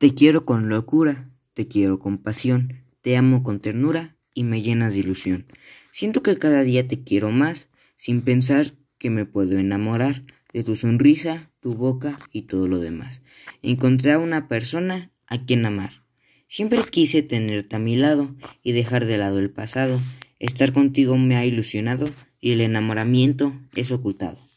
Te quiero con locura, te quiero con pasión, te amo con ternura y me llenas de ilusión. Siento que cada día te quiero más, sin pensar que me puedo enamorar de tu sonrisa, tu boca y todo lo demás. Encontré a una persona a quien amar. Siempre quise tenerte a mi lado y dejar de lado el pasado. Estar contigo me ha ilusionado y el enamoramiento es ocultado.